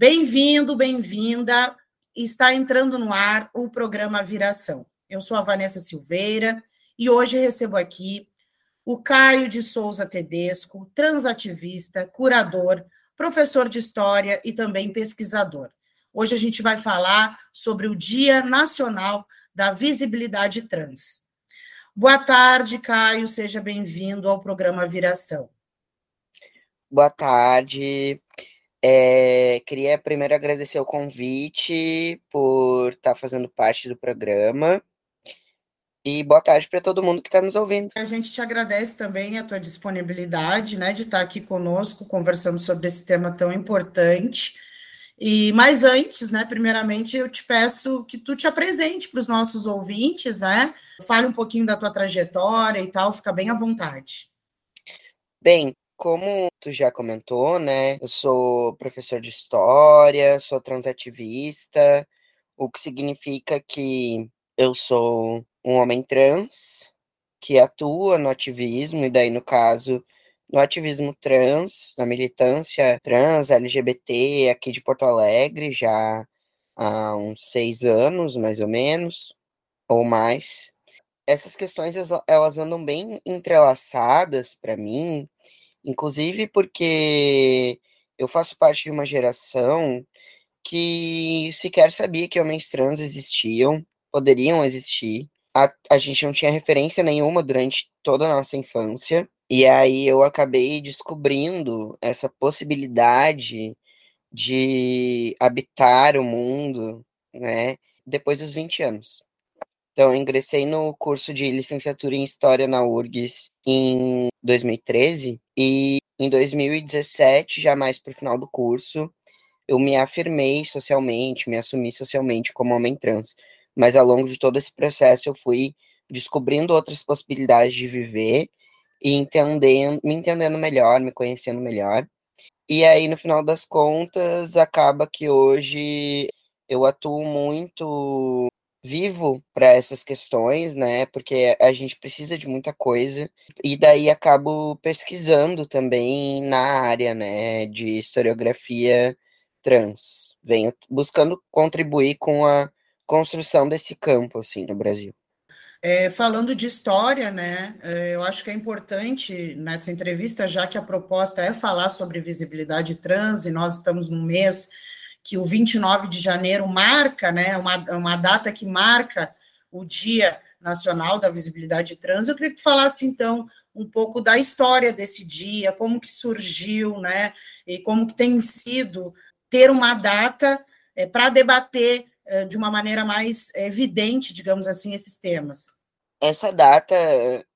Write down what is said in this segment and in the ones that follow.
Bem-vindo, bem-vinda. Está entrando no ar o programa Viração. Eu sou a Vanessa Silveira e hoje recebo aqui o Caio de Souza Tedesco, transativista, curador, professor de história e também pesquisador. Hoje a gente vai falar sobre o Dia Nacional da Visibilidade Trans. Boa tarde, Caio, seja bem-vindo ao programa Viração. Boa tarde. É, queria primeiro agradecer o convite por estar tá fazendo parte do programa. E boa tarde para todo mundo que está nos ouvindo. A gente te agradece também a tua disponibilidade, né, de estar tá aqui conosco, conversando sobre esse tema tão importante. E mais antes, né, primeiramente, eu te peço que tu te apresente para os nossos ouvintes, né? Fale um pouquinho da tua trajetória e tal, fica bem à vontade. Bem, como tu já comentou, né? Eu sou professor de história, sou transativista, o que significa que eu sou um homem trans que atua no ativismo, e daí, no caso, no ativismo trans, na militância trans, LGBT, aqui de Porto Alegre, já há uns seis anos, mais ou menos, ou mais. Essas questões, elas andam bem entrelaçadas para mim, Inclusive porque eu faço parte de uma geração que sequer sabia que homens trans existiam, poderiam existir. A, a gente não tinha referência nenhuma durante toda a nossa infância. E aí eu acabei descobrindo essa possibilidade de habitar o mundo, né, depois dos 20 anos. Então, eu ingressei no curso de licenciatura em História na URGS em 2013 e em 2017, já mais para o final do curso, eu me afirmei socialmente, me assumi socialmente como homem trans. Mas ao longo de todo esse processo, eu fui descobrindo outras possibilidades de viver e entendendo, me entendendo melhor, me conhecendo melhor. E aí, no final das contas, acaba que hoje eu atuo muito vivo para essas questões, né? Porque a gente precisa de muita coisa. E daí acabo pesquisando também na área, né, de historiografia trans. Venho buscando contribuir com a construção desse campo assim no Brasil. É, falando de história, né, é, eu acho que é importante nessa entrevista, já que a proposta é falar sobre visibilidade trans, e nós estamos no mês que o 29 de janeiro marca, né, uma, uma data que marca o Dia Nacional da Visibilidade Trans. Eu queria que tu falasse, então, um pouco da história desse dia, como que surgiu, né, e como que tem sido ter uma data é, para debater é, de uma maneira mais evidente, digamos assim, esses temas. Essa data,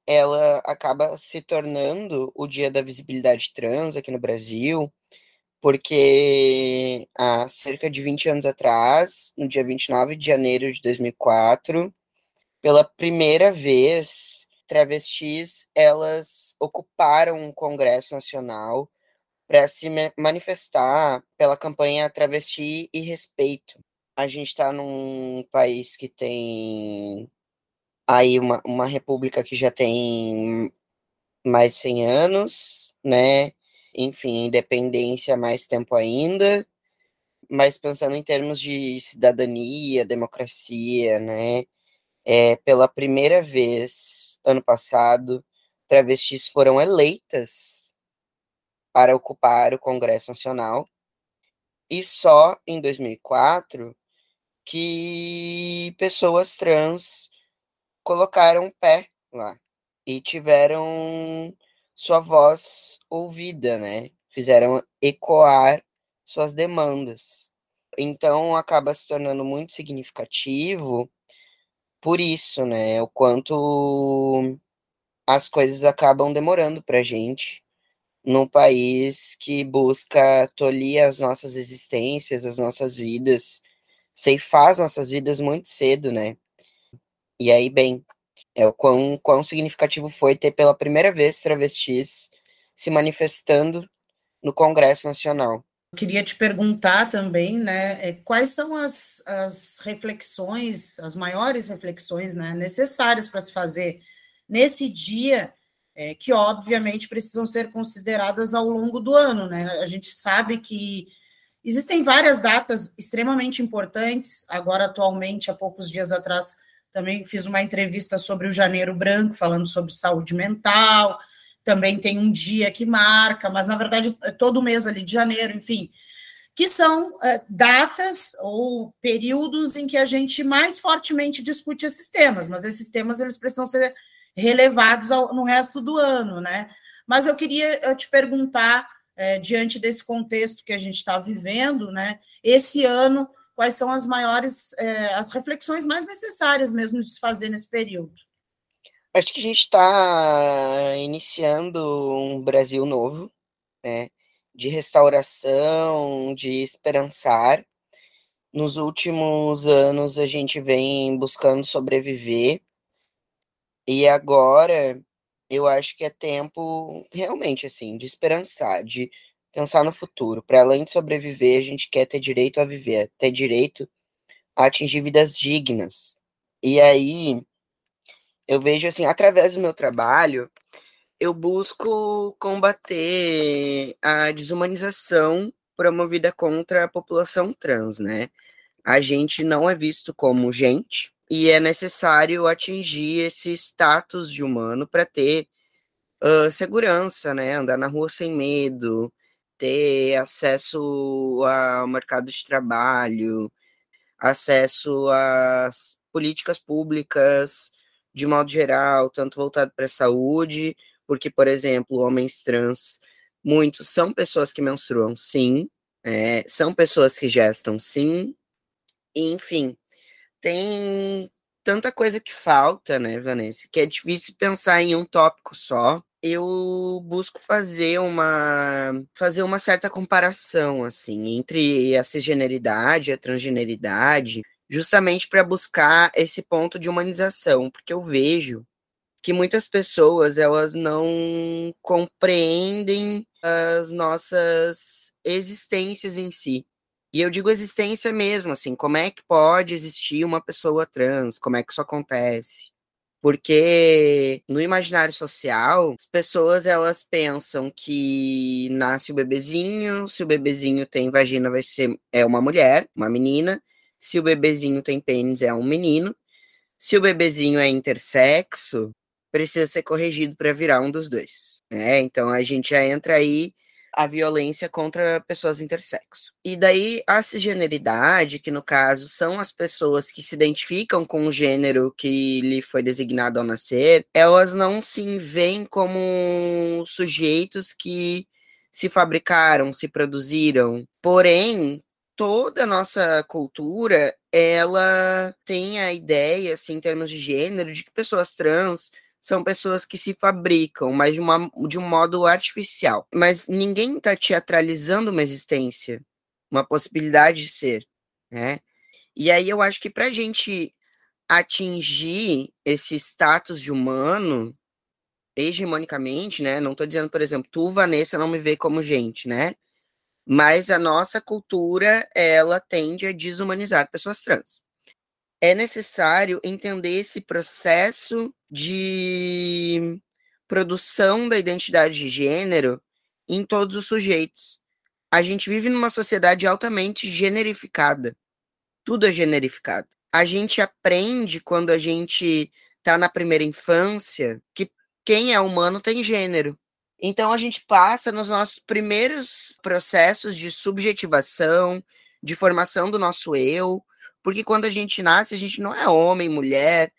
ela acaba se tornando o Dia da Visibilidade Trans aqui no Brasil, porque há cerca de 20 anos atrás, no dia 29 de janeiro de 2004, pela primeira vez, travestis elas ocuparam um congresso nacional para se manifestar pela campanha Travesti e Respeito. A gente está num país que tem aí uma, uma república que já tem mais de 100 anos, né? Enfim, independência mais tempo ainda, mas pensando em termos de cidadania, democracia, né? É, pela primeira vez, ano passado, travestis foram eleitas para ocupar o Congresso Nacional, e só em 2004 que pessoas trans colocaram pé lá e tiveram sua voz ouvida, né? Fizeram ecoar suas demandas. Então acaba se tornando muito significativo por isso, né? O quanto as coisas acabam demorando para gente num país que busca tolir as nossas existências, as nossas vidas, ceifar as nossas vidas muito cedo, né? E aí, bem, é o quão, quão significativo foi ter pela primeira vez travestis se manifestando no Congresso Nacional. Eu queria te perguntar também, né, é, quais são as, as reflexões, as maiores reflexões né, necessárias para se fazer nesse dia, é, que obviamente precisam ser consideradas ao longo do ano, né? A gente sabe que Existem várias datas extremamente importantes. Agora, atualmente, há poucos dias atrás, também fiz uma entrevista sobre o Janeiro Branco, falando sobre saúde mental. Também tem um dia que marca, mas na verdade é todo mês ali de janeiro, enfim, que são é, datas ou períodos em que a gente mais fortemente discute esses temas, mas esses temas eles precisam ser relevados ao, no resto do ano, né? Mas eu queria te perguntar é, diante desse contexto que a gente está vivendo, né? Esse ano, quais são as maiores, é, as reflexões mais necessárias mesmo de se fazer nesse período? Acho que a gente está iniciando um Brasil novo, né? De restauração, de esperançar. Nos últimos anos a gente vem buscando sobreviver. E agora eu acho que é tempo realmente assim de esperançar, de pensar no futuro. Para além de sobreviver, a gente quer ter direito a viver, ter direito a atingir vidas dignas. E aí eu vejo assim, através do meu trabalho, eu busco combater a desumanização promovida contra a população trans, né? A gente não é visto como gente, e é necessário atingir esse status de humano para ter uh, segurança, né? Andar na rua sem medo, ter acesso ao mercado de trabalho, acesso às políticas públicas de modo geral, tanto voltado para a saúde, porque, por exemplo, homens trans, muitos são pessoas que menstruam, sim, é, são pessoas que gestam, sim, enfim, tem tanta coisa que falta, né, Vanessa, que é difícil pensar em um tópico só. Eu busco fazer uma fazer uma certa comparação assim entre a cisgeneridade e a transgeneridade, justamente para buscar esse ponto de humanização, porque eu vejo que muitas pessoas elas não compreendem as nossas existências em si. E eu digo existência mesmo, assim, como é que pode existir uma pessoa trans? Como é que isso acontece? Porque no imaginário social, as pessoas elas pensam que nasce o bebezinho, se o bebezinho tem vagina vai ser é uma mulher, uma menina, se o bebezinho tem pênis é um menino, se o bebezinho é intersexo, precisa ser corrigido para virar um dos dois. Né? Então a gente já entra aí a violência contra pessoas intersexo. E daí a cisgeneridade, que no caso são as pessoas que se identificam com o gênero que lhe foi designado ao nascer, elas não se veem como sujeitos que se fabricaram, se produziram. Porém, toda a nossa cultura, ela tem a ideia, assim, em termos de gênero, de que pessoas trans são pessoas que se fabricam, mas de, uma, de um modo artificial. Mas ninguém está teatralizando uma existência, uma possibilidade de ser, né? E aí eu acho que para a gente atingir esse status de humano, hegemonicamente, né? Não estou dizendo, por exemplo, tu, Vanessa, não me vê como gente, né? Mas a nossa cultura, ela tende a desumanizar pessoas trans é necessário entender esse processo de produção da identidade de gênero em todos os sujeitos. A gente vive numa sociedade altamente generificada. Tudo é generificado. A gente aprende quando a gente está na primeira infância que quem é humano tem gênero. Então a gente passa nos nossos primeiros processos de subjetivação, de formação do nosso eu, porque quando a gente nasce, a gente não é homem, mulher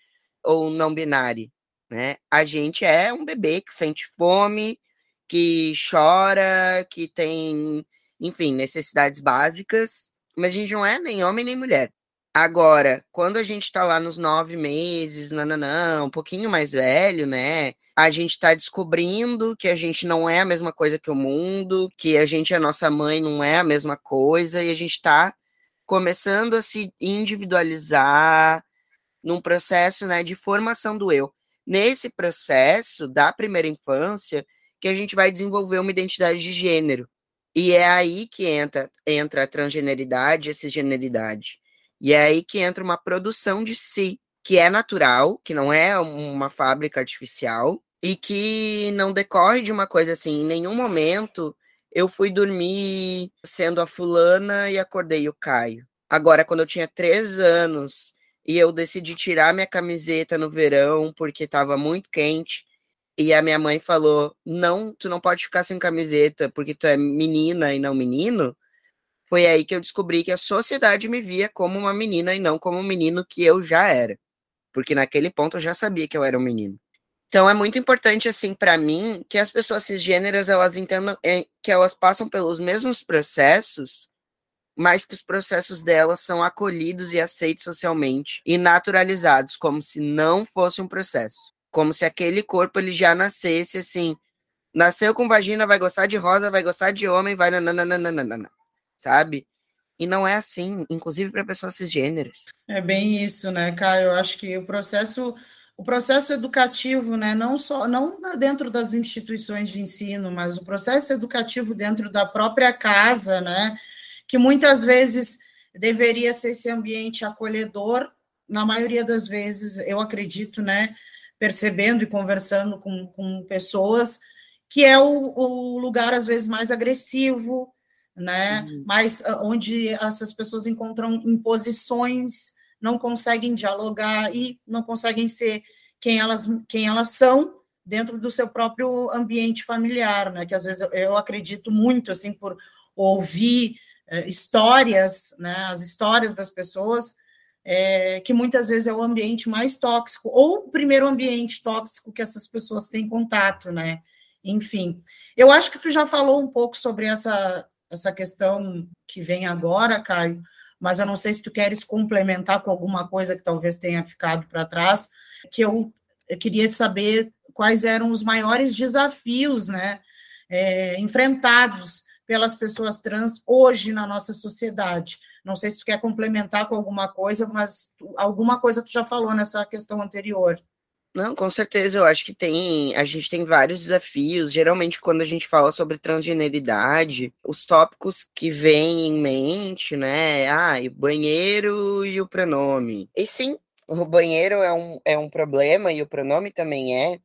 ou não binário, né? A gente é um bebê que sente fome, que chora, que tem, enfim, necessidades básicas, mas a gente não é nem homem nem mulher. Agora, quando a gente está lá nos nove meses, nananã, um pouquinho mais velho, né? A gente está descobrindo que a gente não é a mesma coisa que o mundo, que a gente, a nossa mãe, não é a mesma coisa, e a gente está começando a se individualizar num processo né, de formação do eu. Nesse processo da primeira infância, que a gente vai desenvolver uma identidade de gênero. E é aí que entra, entra a transgeneridade a cisgeneridade. E é aí que entra uma produção de si, que é natural, que não é uma fábrica artificial, e que não decorre de uma coisa assim, em nenhum momento eu fui dormir sendo a fulana e acordei o Caio. Agora, quando eu tinha três anos e eu decidi tirar minha camiseta no verão porque estava muito quente, e a minha mãe falou: Não, tu não pode ficar sem camiseta porque tu é menina e não menino. Foi aí que eu descobri que a sociedade me via como uma menina e não como um menino que eu já era. Porque naquele ponto eu já sabia que eu era um menino. Então é muito importante assim para mim que as pessoas cisgêneras elas entendam é, que elas passam pelos mesmos processos, mas que os processos delas são acolhidos e aceitos socialmente e naturalizados como se não fosse um processo, como se aquele corpo ele já nascesse assim, nasceu com vagina, vai gostar de rosa, vai gostar de homem, vai nananana, sabe? E não é assim, inclusive para pessoas cisgêneras. É bem isso, né, Caio? Eu acho que o processo o processo educativo, né, não só não dentro das instituições de ensino, mas o processo educativo dentro da própria casa, né, que muitas vezes deveria ser esse ambiente acolhedor, na maioria das vezes, eu acredito, né, percebendo e conversando com, com pessoas, que é o, o lugar, às vezes, mais agressivo, né, uhum. mais onde essas pessoas encontram imposições não conseguem dialogar e não conseguem ser quem elas, quem elas são dentro do seu próprio ambiente familiar, né? Que às vezes eu, eu acredito muito assim por ouvir é, histórias, né? As histórias das pessoas é, que muitas vezes é o ambiente mais tóxico ou o primeiro ambiente tóxico que essas pessoas têm contato, né? Enfim, eu acho que tu já falou um pouco sobre essa essa questão que vem agora, Caio, mas eu não sei se tu queres complementar com alguma coisa que talvez tenha ficado para trás, que eu, queria saber quais eram os maiores desafios, né, é, enfrentados pelas pessoas trans hoje na nossa sociedade. Não sei se tu quer complementar com alguma coisa, mas alguma coisa tu já falou nessa questão anterior. Não, com certeza, eu acho que tem, a gente tem vários desafios. Geralmente, quando a gente fala sobre transgeneridade, os tópicos que vêm em mente, né? Ah, o banheiro e o pronome. E sim, o banheiro é um, é um problema e o pronome também é,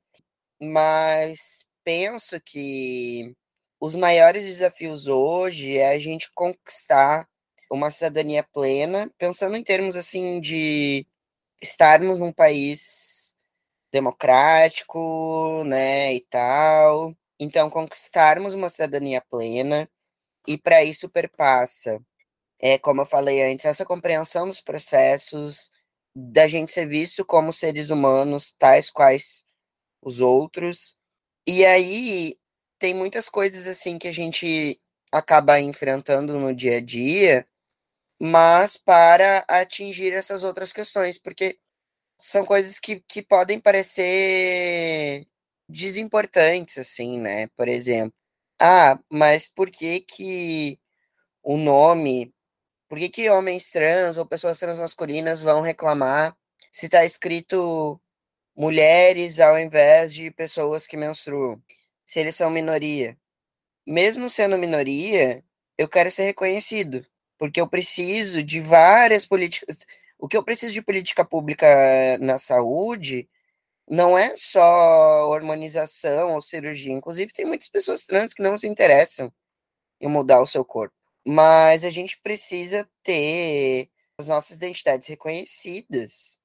mas penso que os maiores desafios hoje é a gente conquistar uma cidadania plena, pensando em termos assim de estarmos num país democrático, né, e tal. Então, conquistarmos uma cidadania plena, e para isso perpassa, é, como eu falei antes, essa compreensão dos processos, da gente ser visto como seres humanos, tais quais os outros. E aí tem muitas coisas assim que a gente acaba enfrentando no dia a dia, mas para atingir essas outras questões, porque são coisas que, que podem parecer desimportantes, assim, né? Por exemplo, ah, mas por que que o nome, por que que homens trans ou pessoas transmasculinas vão reclamar se está escrito mulheres ao invés de pessoas que menstruam, se eles são minoria? Mesmo sendo minoria, eu quero ser reconhecido, porque eu preciso de várias políticas o que eu preciso de política pública na saúde não é só hormonização ou cirurgia. Inclusive, tem muitas pessoas trans que não se interessam em mudar o seu corpo. Mas a gente precisa ter as nossas identidades reconhecidas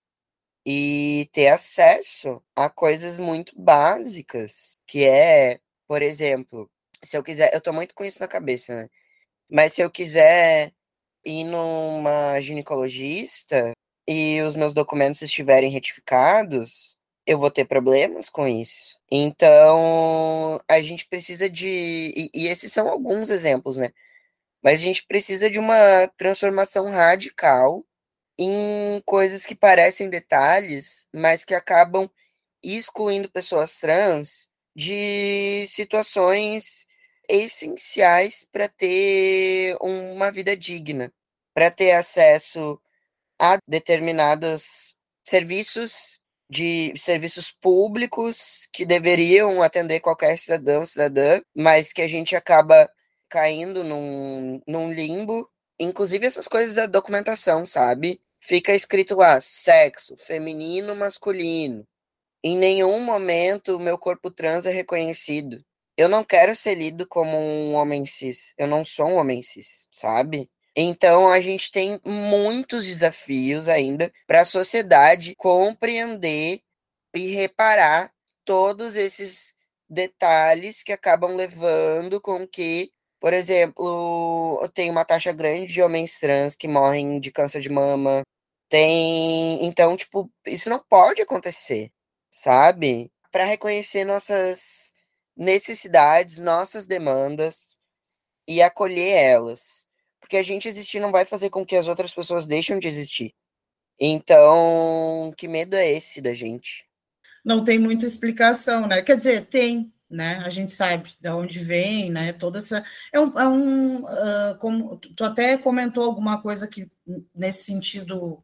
e ter acesso a coisas muito básicas, que é, por exemplo, se eu quiser, eu tô muito com isso na cabeça, né? Mas se eu quiser ir numa ginecologista e os meus documentos estiverem retificados, eu vou ter problemas com isso. Então, a gente precisa de. E, e, esses são alguns exemplos, né? Mas a gente precisa de uma transformação radical em coisas que parecem detalhes, mas que acabam excluindo pessoas trans de situações essenciais para ter uma vida digna, para ter acesso a determinados serviços de serviços públicos que deveriam atender qualquer cidadão, cidadã, mas que a gente acaba caindo num, num limbo. Inclusive essas coisas da documentação, sabe? Fica escrito lá, sexo, feminino, masculino. Em nenhum momento o meu corpo trans é reconhecido. Eu não quero ser lido como um homem cis. Eu não sou um homem cis, sabe? Então a gente tem muitos desafios ainda para a sociedade compreender e reparar todos esses detalhes que acabam levando com que, por exemplo, tem uma taxa grande de homens trans que morrem de câncer de mama. Tem, então, tipo, isso não pode acontecer, sabe? Para reconhecer nossas necessidades, nossas demandas e acolher elas. Porque a gente existir não vai fazer com que as outras pessoas deixem de existir. Então, que medo é esse da gente? Não tem muita explicação, né? Quer dizer, tem, né? A gente sabe de onde vem, né? Toda essa é um, é um uh, como tu até comentou alguma coisa que nesse sentido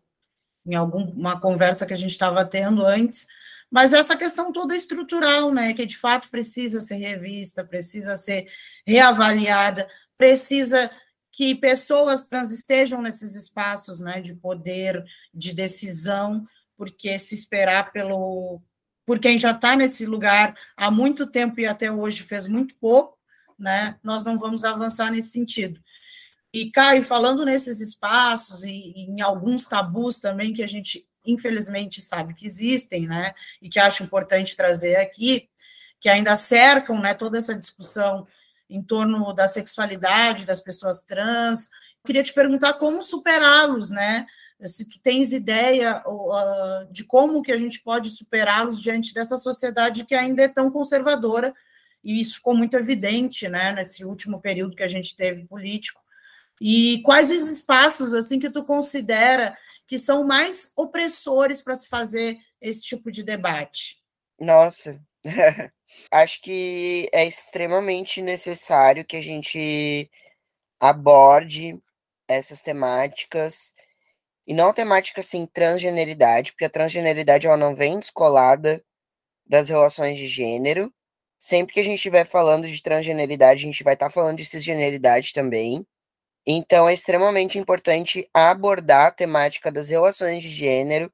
em alguma conversa que a gente estava tendo antes mas essa questão toda estrutural, né, que de fato precisa ser revista, precisa ser reavaliada, precisa que pessoas trans estejam nesses espaços, né, de poder, de decisão, porque se esperar pelo por quem já está nesse lugar há muito tempo e até hoje fez muito pouco, né, nós não vamos avançar nesse sentido. E, Caio, falando nesses espaços e, e em alguns tabus também que a gente infelizmente sabe que existem, né, e que acho importante trazer aqui, que ainda cercam, né, toda essa discussão em torno da sexualidade das pessoas trans. Eu queria te perguntar como superá-los, né? Se tu tens ideia uh, de como que a gente pode superá-los diante dessa sociedade que ainda é tão conservadora, e isso ficou muito evidente, né, nesse último período que a gente teve político. E quais os espaços assim que tu considera que são mais opressores para se fazer esse tipo de debate? Nossa, acho que é extremamente necessário que a gente aborde essas temáticas e não temática assim transgeneridade, porque a transgeneridade ela não vem descolada das relações de gênero. Sempre que a gente estiver falando de transgeneridade, a gente vai estar tá falando de cisgeneridade também. Então, é extremamente importante abordar a temática das relações de gênero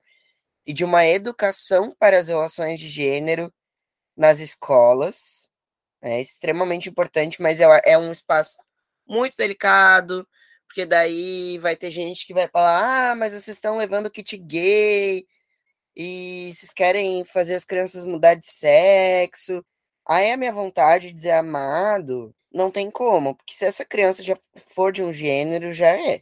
e de uma educação para as relações de gênero nas escolas. É extremamente importante, mas é, é um espaço muito delicado, porque daí vai ter gente que vai falar: ah, mas vocês estão levando kit gay e vocês querem fazer as crianças mudar de sexo. Aí a minha vontade de dizer amado não tem como, porque se essa criança já for de um gênero, já é.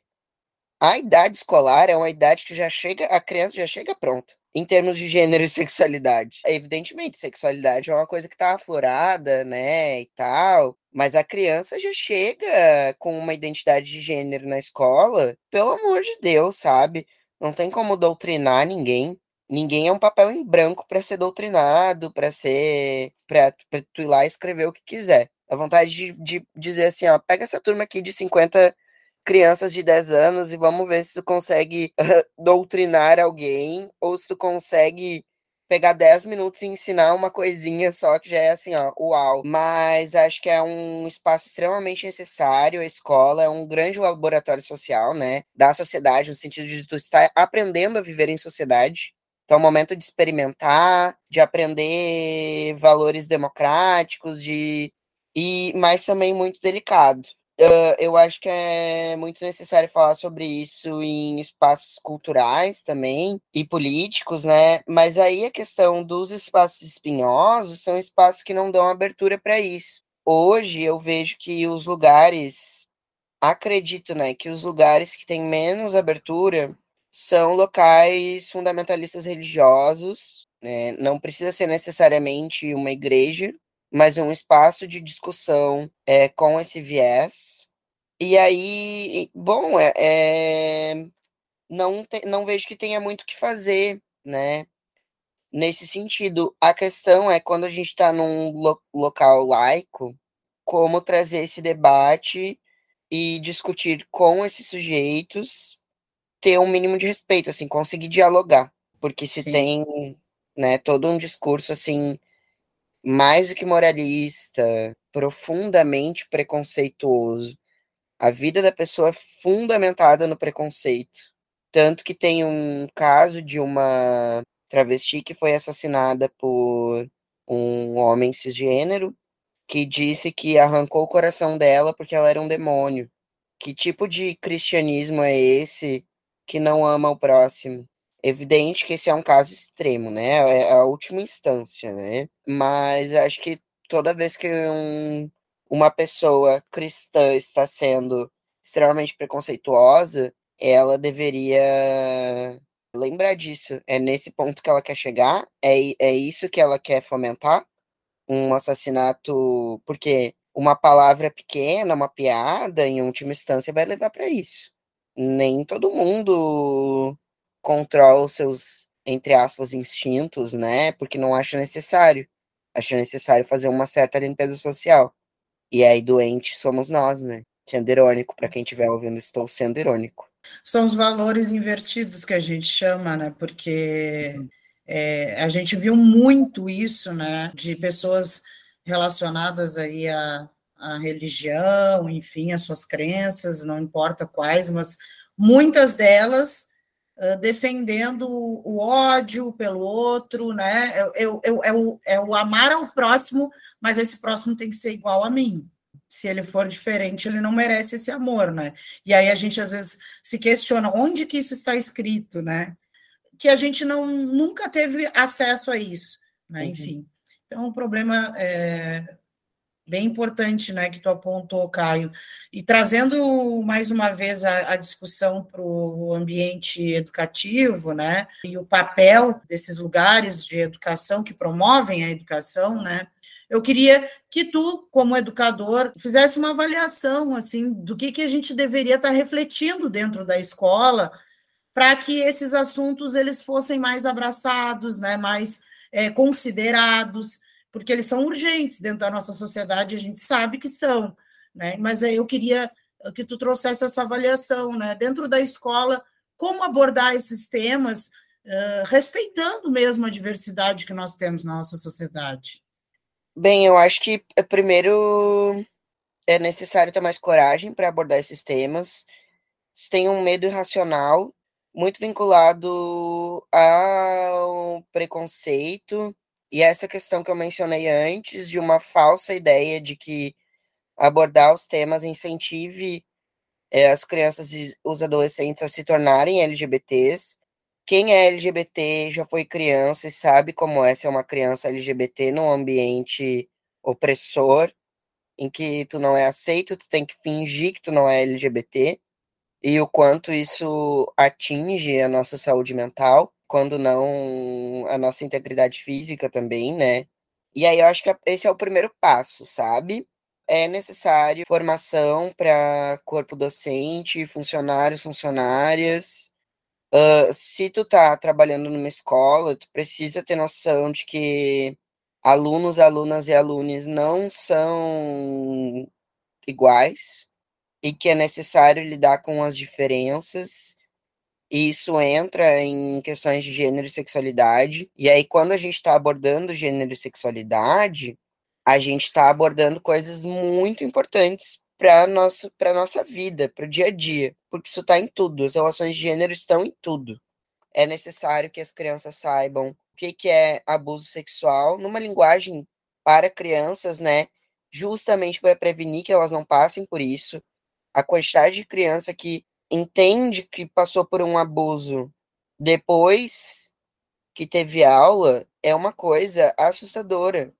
A idade escolar é uma idade que já chega, a criança já chega pronta, em termos de gênero e sexualidade. Evidentemente, sexualidade é uma coisa que tá aflorada, né, e tal, mas a criança já chega com uma identidade de gênero na escola, pelo amor de Deus, sabe? Não tem como doutrinar ninguém. Ninguém é um papel em branco para ser doutrinado, para ser, para tu ir lá e escrever o que quiser. A vontade de, de dizer assim, ó, pega essa turma aqui de 50 crianças de 10 anos e vamos ver se tu consegue doutrinar alguém ou se tu consegue pegar 10 minutos e ensinar uma coisinha só que já é assim, ó, uau. Mas acho que é um espaço extremamente necessário. A escola é um grande laboratório social, né, da sociedade, no sentido de tu estar aprendendo a viver em sociedade. Então, é um momento de experimentar, de aprender valores democráticos, de e mas também muito delicado. Uh, eu acho que é muito necessário falar sobre isso em espaços culturais também e políticos, né? Mas aí a questão dos espaços espinhosos são espaços que não dão abertura para isso. Hoje eu vejo que os lugares, acredito, né, que os lugares que têm menos abertura são locais fundamentalistas religiosos, né? Não precisa ser necessariamente uma igreja, mas um espaço de discussão é, com esse viés. E aí, bom, é, é não, te, não vejo que tenha muito o que fazer, né? Nesse sentido, a questão é quando a gente está num lo, local laico, como trazer esse debate e discutir com esses sujeitos, ter um mínimo de respeito, assim, conseguir dialogar. Porque se Sim. tem né, todo um discurso assim mais do que moralista, profundamente preconceituoso. A vida da pessoa é fundamentada no preconceito. Tanto que tem um caso de uma travesti que foi assassinada por um homem cisgênero que disse que arrancou o coração dela porque ela era um demônio. Que tipo de cristianismo é esse que não ama o próximo? Evidente que esse é um caso extremo, né? É a última instância, né? Mas acho que toda vez que um, uma pessoa cristã está sendo extremamente preconceituosa, ela deveria lembrar disso. É nesse ponto que ela quer chegar? É, é isso que ela quer fomentar? Um assassinato. Porque uma palavra pequena, uma piada, em última instância, vai levar para isso. Nem todo mundo controla os seus, entre aspas, instintos, né? Porque não acha necessário. Acha necessário fazer uma certa limpeza social. E aí, doente somos nós, né? Sendo irônico, para quem estiver ouvindo, estou sendo irônico. São os valores invertidos que a gente chama, né? Porque é, a gente viu muito isso, né? De pessoas relacionadas aí à, à religião, enfim, às suas crenças, não importa quais, mas muitas delas uh, defendendo o ódio pelo outro, né? Eu, eu, eu, é, o, é o amar ao próximo, mas esse próximo tem que ser igual a mim se ele for diferente, ele não merece esse amor, né? E aí a gente às vezes se questiona onde que isso está escrito, né? Que a gente não nunca teve acesso a isso, né? Uhum. Enfim. Então o problema é bem importante, né, que tu apontou, Caio, e trazendo mais uma vez a, a discussão para o ambiente educativo, né, e o papel desses lugares de educação que promovem a educação, né, eu queria que tu, como educador, fizesse uma avaliação assim do que, que a gente deveria estar refletindo dentro da escola para que esses assuntos eles fossem mais abraçados, né, mais é, considerados, porque eles são urgentes dentro da nossa sociedade, a gente sabe que são, né? Mas eu queria que tu trouxesse essa avaliação, né, dentro da escola, como abordar esses temas, uh, respeitando mesmo a diversidade que nós temos na nossa sociedade. Bem, eu acho que eh, primeiro é necessário ter mais coragem para abordar esses temas. Se tem um medo irracional, muito vinculado ao preconceito e essa questão que eu mencionei antes, de uma falsa ideia de que abordar os temas incentive é, as crianças e os adolescentes a se tornarem LGBTs, quem é LGBT já foi criança e sabe como é ser uma criança LGBT num ambiente opressor, em que tu não é aceito, tu tem que fingir que tu não é LGBT, e o quanto isso atinge a nossa saúde mental, quando não a nossa integridade física também, né? E aí eu acho que esse é o primeiro passo, sabe? É necessário formação para corpo docente, funcionários, funcionárias, Uh, se tu tá trabalhando numa escola, tu precisa ter noção de que alunos, alunas e alunos não são iguais e que é necessário lidar com as diferenças. E isso entra em questões de gênero e sexualidade. E aí, quando a gente está abordando gênero e sexualidade, a gente está abordando coisas muito importantes para nosso para nossa vida, para o dia a dia, porque isso está em tudo. As relações de gênero estão em tudo. É necessário que as crianças saibam o que, que é abuso sexual numa linguagem para crianças, né? Justamente para prevenir que elas não passem por isso. A quantidade de criança que entende que passou por um abuso depois que teve aula é uma coisa assustadora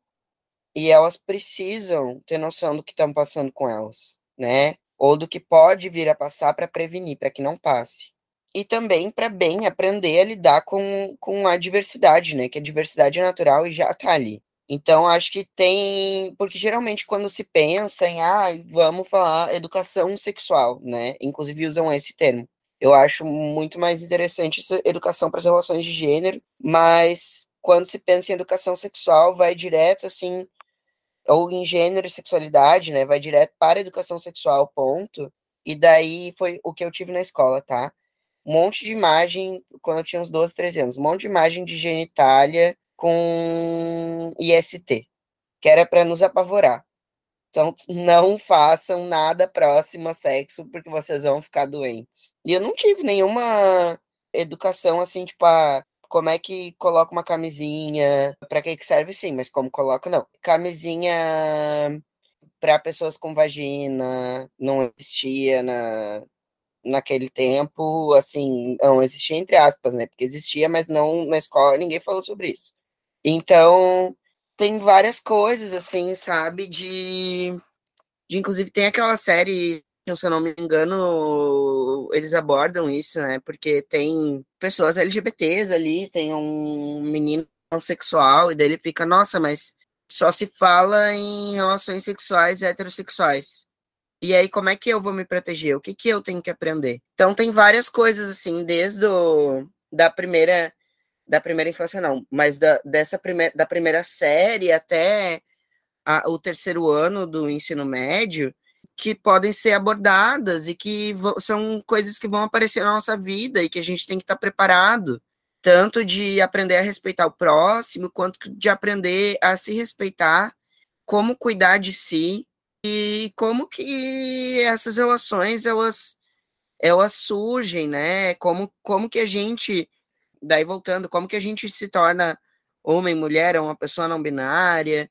e elas precisam ter noção do que estão passando com elas, né? Ou do que pode vir a passar para prevenir, para que não passe. E também para bem aprender a lidar com, com a diversidade, né? Que a diversidade é natural e já está ali. Então, acho que tem. Porque geralmente, quando se pensa em, ah, vamos falar educação sexual, né? Inclusive usam esse termo. Eu acho muito mais interessante essa educação para as relações de gênero, mas quando se pensa em educação sexual, vai direto, assim, ou em gênero e sexualidade, né? Vai direto para a educação sexual, ponto. E daí foi o que eu tive na escola, tá? Um monte de imagem, quando eu tinha uns 12, 13 anos, um monte de imagem de genitália com IST, que era para nos apavorar. Então, não façam nada próximo a sexo, porque vocês vão ficar doentes. E eu não tive nenhuma educação assim, tipo, a como é que coloca uma camisinha, para que que serve sim, mas como coloca não. Camisinha para pessoas com vagina não existia na naquele tempo, assim, não existia entre aspas, né? Porque existia, mas não na escola, ninguém falou sobre isso. Então, tem várias coisas assim, sabe, de, de inclusive tem aquela série se eu não me engano, eles abordam isso, né? Porque tem pessoas LGBTs ali, tem um menino sexual, e dele fica, nossa, mas só se fala em relações sexuais heterossexuais. E aí, como é que eu vou me proteger? O que, que eu tenho que aprender? Então, tem várias coisas, assim, desde o, da primeira da primeira infância, não, mas da, dessa primeira, da primeira série até a, o terceiro ano do ensino médio, que podem ser abordadas e que são coisas que vão aparecer na nossa vida e que a gente tem que estar preparado, tanto de aprender a respeitar o próximo, quanto de aprender a se respeitar, como cuidar de si e como que essas relações elas elas surgem, né? Como como que a gente daí voltando, como que a gente se torna homem, mulher, uma pessoa não binária,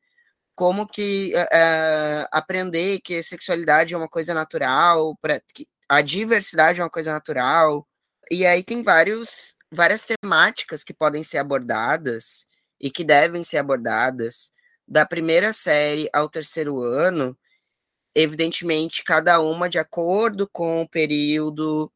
como que uh, aprender que sexualidade é uma coisa natural, pra, que a diversidade é uma coisa natural. E aí tem vários, várias temáticas que podem ser abordadas e que devem ser abordadas da primeira série ao terceiro ano, evidentemente, cada uma de acordo com o período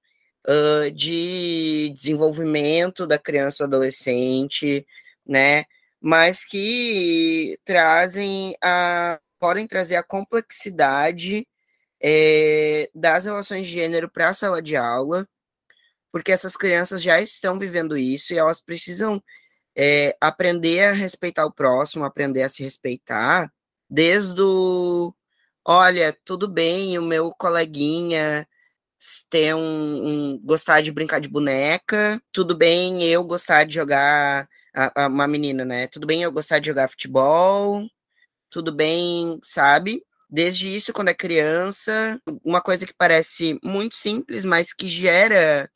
uh, de desenvolvimento da criança adolescente, né? mas que trazem a podem trazer a complexidade é, das relações de gênero para a sala de aula, porque essas crianças já estão vivendo isso e elas precisam é, aprender a respeitar o próximo, aprender a se respeitar, desde o olha, tudo bem, o meu coleguinha ter um, um, gostar de brincar de boneca, tudo bem eu gostar de jogar a, a, uma menina, né? Tudo bem eu gostar de jogar futebol, tudo bem, sabe? Desde isso, quando é criança, uma coisa que parece muito simples, mas que gera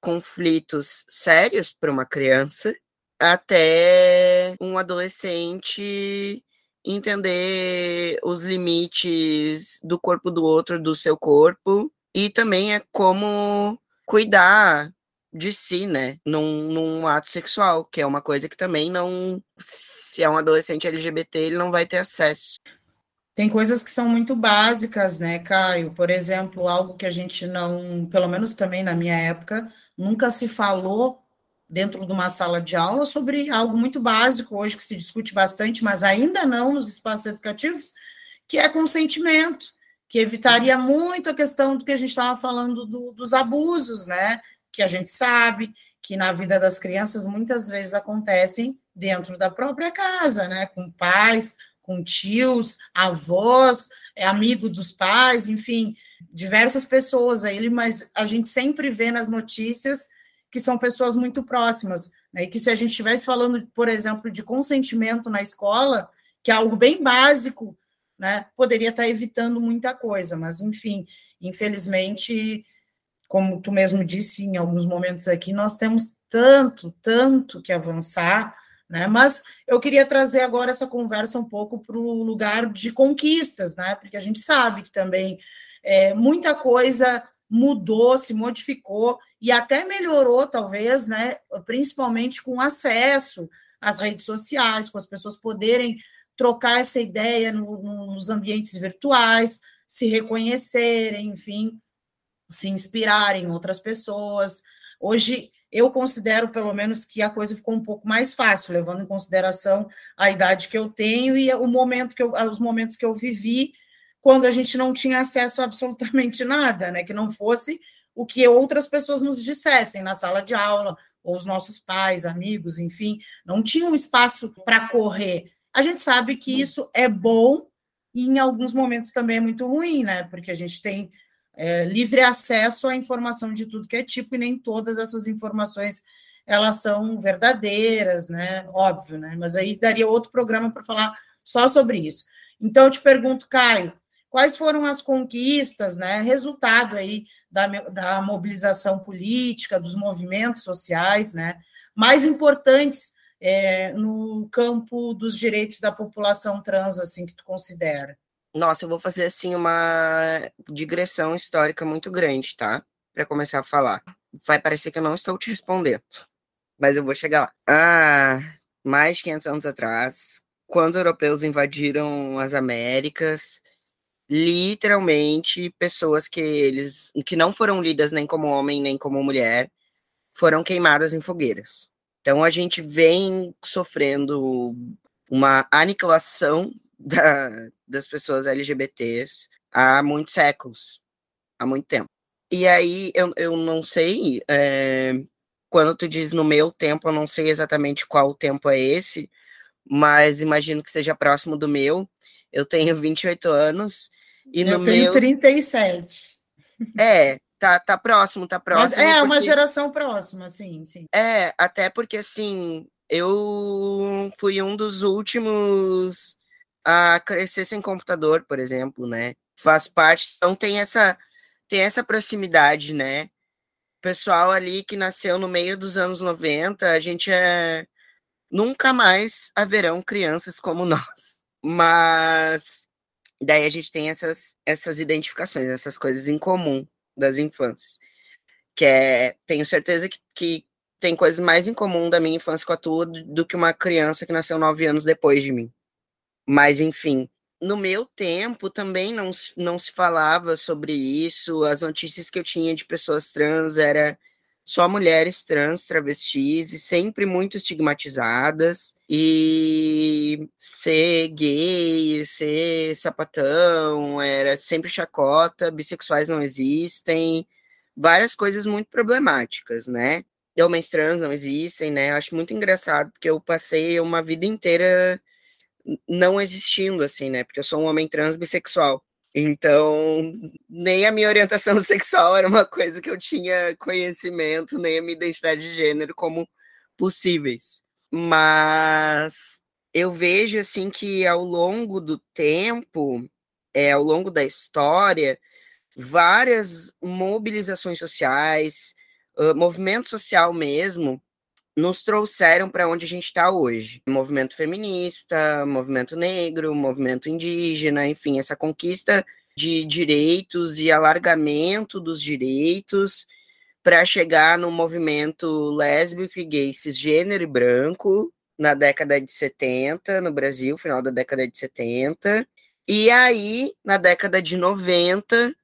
conflitos sérios para uma criança, até um adolescente entender os limites do corpo do outro, do seu corpo, e também é como cuidar de si, né, num, num ato sexual, que é uma coisa que também não, se é um adolescente LGBT, ele não vai ter acesso. Tem coisas que são muito básicas, né, Caio? Por exemplo, algo que a gente não, pelo menos também na minha época, nunca se falou dentro de uma sala de aula sobre algo muito básico hoje que se discute bastante, mas ainda não nos espaços educativos, que é consentimento, que evitaria muito a questão do que a gente estava falando do, dos abusos, né? que a gente sabe que na vida das crianças muitas vezes acontecem dentro da própria casa, né? Com pais, com tios, avós, é amigo dos pais, enfim, diversas pessoas aí, mas a gente sempre vê nas notícias que são pessoas muito próximas, né? E que se a gente estivesse falando, por exemplo, de consentimento na escola, que é algo bem básico, né? Poderia estar evitando muita coisa, mas enfim, infelizmente como tu mesmo disse em alguns momentos aqui, nós temos tanto, tanto que avançar, né? Mas eu queria trazer agora essa conversa um pouco para o lugar de conquistas, né? Porque a gente sabe que também é, muita coisa mudou, se modificou e até melhorou, talvez, né? Principalmente com acesso às redes sociais, com as pessoas poderem trocar essa ideia no, nos ambientes virtuais, se reconhecerem, enfim se inspirar em outras pessoas. Hoje, eu considero, pelo menos, que a coisa ficou um pouco mais fácil, levando em consideração a idade que eu tenho e o momento que eu, os momentos que eu vivi, quando a gente não tinha acesso a absolutamente nada, né? Que não fosse o que outras pessoas nos dissessem na sala de aula, ou os nossos pais, amigos, enfim, não tinha um espaço para correr. A gente sabe que isso é bom e em alguns momentos também é muito ruim, né? Porque a gente tem é, livre acesso à informação de tudo que é tipo, e nem todas essas informações elas são verdadeiras, né? Óbvio, né? Mas aí daria outro programa para falar só sobre isso. Então, eu te pergunto, Caio, quais foram as conquistas, né? Resultado aí da, da mobilização política, dos movimentos sociais, né? mais importantes é, no campo dos direitos da população trans, assim, que tu considera? Nossa, eu vou fazer, assim, uma digressão histórica muito grande, tá? Para começar a falar. Vai parecer que eu não estou te respondendo, mas eu vou chegar lá. Ah, mais de 500 anos atrás, quando os europeus invadiram as Américas, literalmente pessoas que eles que não foram lidas nem como homem nem como mulher foram queimadas em fogueiras. Então a gente vem sofrendo uma aniquilação da, das pessoas LGBTs há muitos séculos, há muito tempo. E aí eu, eu não sei, é, quando tu diz no meu tempo, eu não sei exatamente qual tempo é esse, mas imagino que seja próximo do meu. Eu tenho 28 anos e eu no tenho meu 37. É, tá tá próximo, tá próximo. Mas é porque... uma geração próxima, sim, sim. É, até porque assim, eu fui um dos últimos a crescer sem computador, por exemplo, né? Faz parte, então tem essa tem essa proximidade, né? pessoal ali que nasceu no meio dos anos 90, a gente é nunca mais haverão crianças como nós. Mas daí a gente tem essas, essas identificações, essas coisas em comum das infâncias. Que é, tenho certeza que, que tem coisas mais em comum da minha infância com a tua do que uma criança que nasceu nove anos depois de mim. Mas, enfim, no meu tempo também não, não se falava sobre isso. As notícias que eu tinha de pessoas trans era só mulheres trans, travestis, e sempre muito estigmatizadas. E ser gay, ser sapatão, era sempre chacota, bissexuais não existem, várias coisas muito problemáticas, né? Homens trans não existem, né? Eu acho muito engraçado, porque eu passei uma vida inteira não existindo, assim, né? Porque eu sou um homem trans bissexual. Então, nem a minha orientação sexual era uma coisa que eu tinha conhecimento, nem a minha identidade de gênero como possíveis. Mas eu vejo assim que ao longo do tempo, é, ao longo da história, várias mobilizações sociais, uh, movimento social mesmo, nos trouxeram para onde a gente está hoje. Movimento feminista, movimento negro, movimento indígena, enfim, essa conquista de direitos e alargamento dos direitos para chegar no movimento lésbico e gay cisgênero e branco na década de 70 no Brasil, final da década de 70. E aí, na década de 90,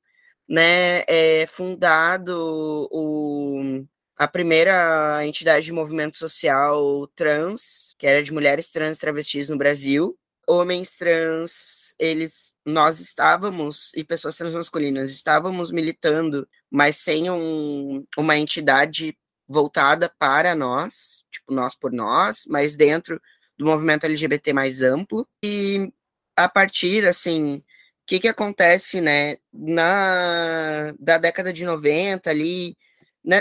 né, é fundado o a primeira entidade de movimento social trans, que era de mulheres trans travestis no Brasil. Homens trans, eles nós estávamos, e pessoas transmasculinas, estávamos militando, mas sem um, uma entidade voltada para nós, tipo, nós por nós, mas dentro do movimento LGBT mais amplo. E a partir, assim, o que, que acontece, né, na, da década de 90 ali,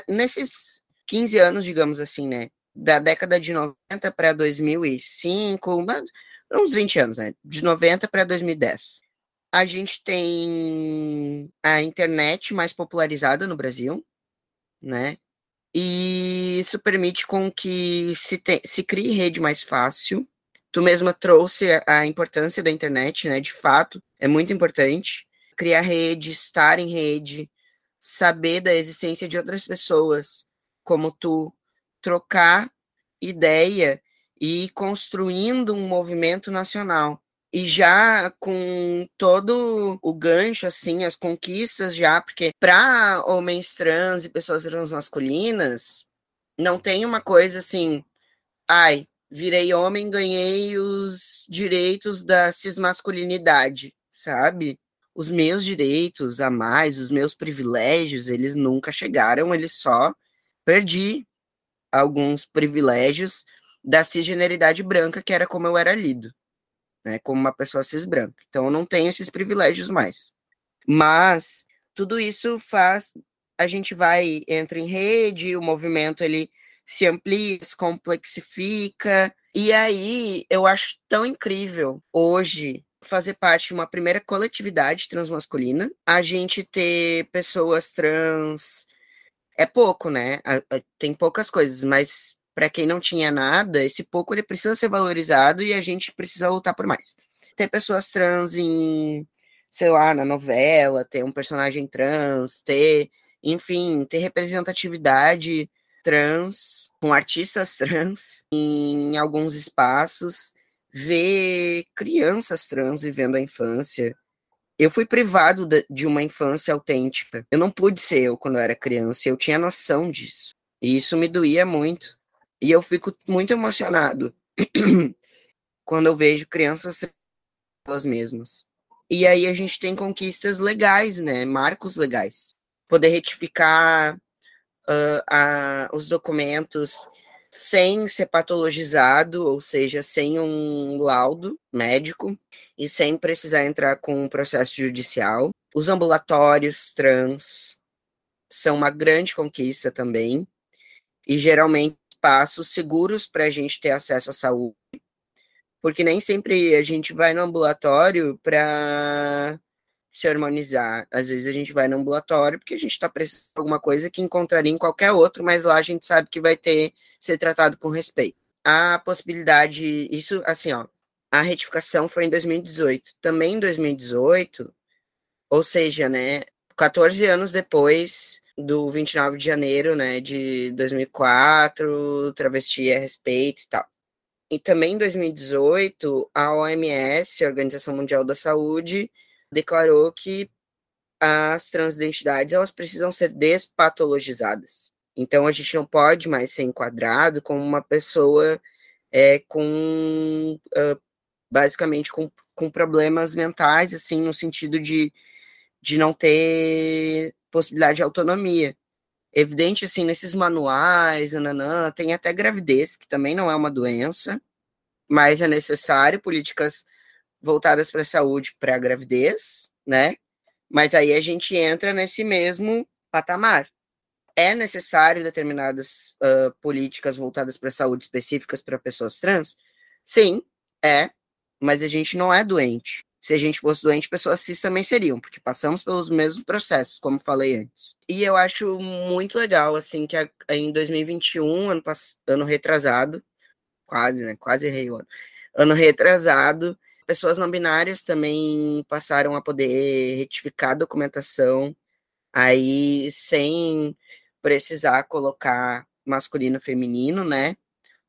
nesses 15 anos, digamos assim, né? Da década de 90 para 2005, uns 20 anos, né? De 90 para 2010. A gente tem a internet mais popularizada no Brasil, né? E isso permite com que se, te, se crie rede mais fácil. Tu mesma trouxe a importância da internet, né? De fato, é muito importante. Criar rede, estar em rede, saber da existência de outras pessoas como tu, trocar ideia e ir construindo um movimento nacional. E já com todo o gancho, assim, as conquistas já, porque para homens trans e pessoas trans masculinas, não tem uma coisa assim, ai, virei homem, ganhei os direitos da cismasculinidade, sabe? Os meus direitos a mais, os meus privilégios, eles nunca chegaram, eles só perdi alguns privilégios da cisgeneridade branca, que era como eu era lido, né, como uma pessoa cis branca. Então eu não tenho esses privilégios mais. Mas tudo isso faz a gente vai entra em rede, o movimento ele se amplia, se complexifica, e aí eu acho tão incrível hoje fazer parte de uma primeira coletividade transmasculina, a gente ter pessoas trans. É pouco, né? Tem poucas coisas, mas para quem não tinha nada, esse pouco ele precisa ser valorizado e a gente precisa lutar por mais. Ter pessoas trans em, sei lá, na novela, ter um personagem trans, ter, enfim, ter representatividade trans, com artistas trans em alguns espaços, ver crianças trans vivendo a infância. Eu fui privado de uma infância autêntica. Eu não pude ser eu quando eu era criança, eu tinha noção disso. E isso me doía muito. E eu fico muito emocionado quando eu vejo crianças elas mesmas. E aí a gente tem conquistas legais, né? Marcos legais. Poder retificar uh, os documentos sem ser patologizado, ou seja, sem um laudo médico e sem precisar entrar com um processo judicial. Os ambulatórios trans são uma grande conquista também, e geralmente espaços seguros para a gente ter acesso à saúde, porque nem sempre a gente vai no ambulatório para se harmonizar. Às vezes a gente vai no ambulatório porque a gente está precisando de alguma coisa que encontraria em qualquer outro, mas lá a gente sabe que vai ter ser tratado com respeito. A possibilidade, isso assim, ó, a retificação foi em 2018. Também em 2018, ou seja, né, 14 anos depois do 29 de janeiro, né, de 2004, travesti a respeito e tal. E também em 2018, a OMS, a Organização Mundial da Saúde, declarou que as transidentidades elas precisam ser despatologizadas. Então a gente não pode mais ser enquadrado como uma pessoa é, com uh, basicamente com, com problemas mentais, assim, no sentido de, de não ter possibilidade de autonomia. Evidente, assim, nesses manuais, nananã, tem até gravidez, que também não é uma doença, mas é necessário políticas voltadas para a saúde para a gravidez, né? Mas aí a gente entra nesse mesmo patamar. É necessário determinadas uh, políticas voltadas para a saúde específicas para pessoas trans? Sim, é, mas a gente não é doente se a gente fosse doente, pessoas cis também seriam, porque passamos pelos mesmos processos, como falei antes. E eu acho muito legal, assim, que em 2021, ano, ano retrasado, quase, né? Quase errei o ano. Ano retrasado, pessoas não binárias também passaram a poder retificar a documentação, aí sem precisar colocar masculino feminino, né?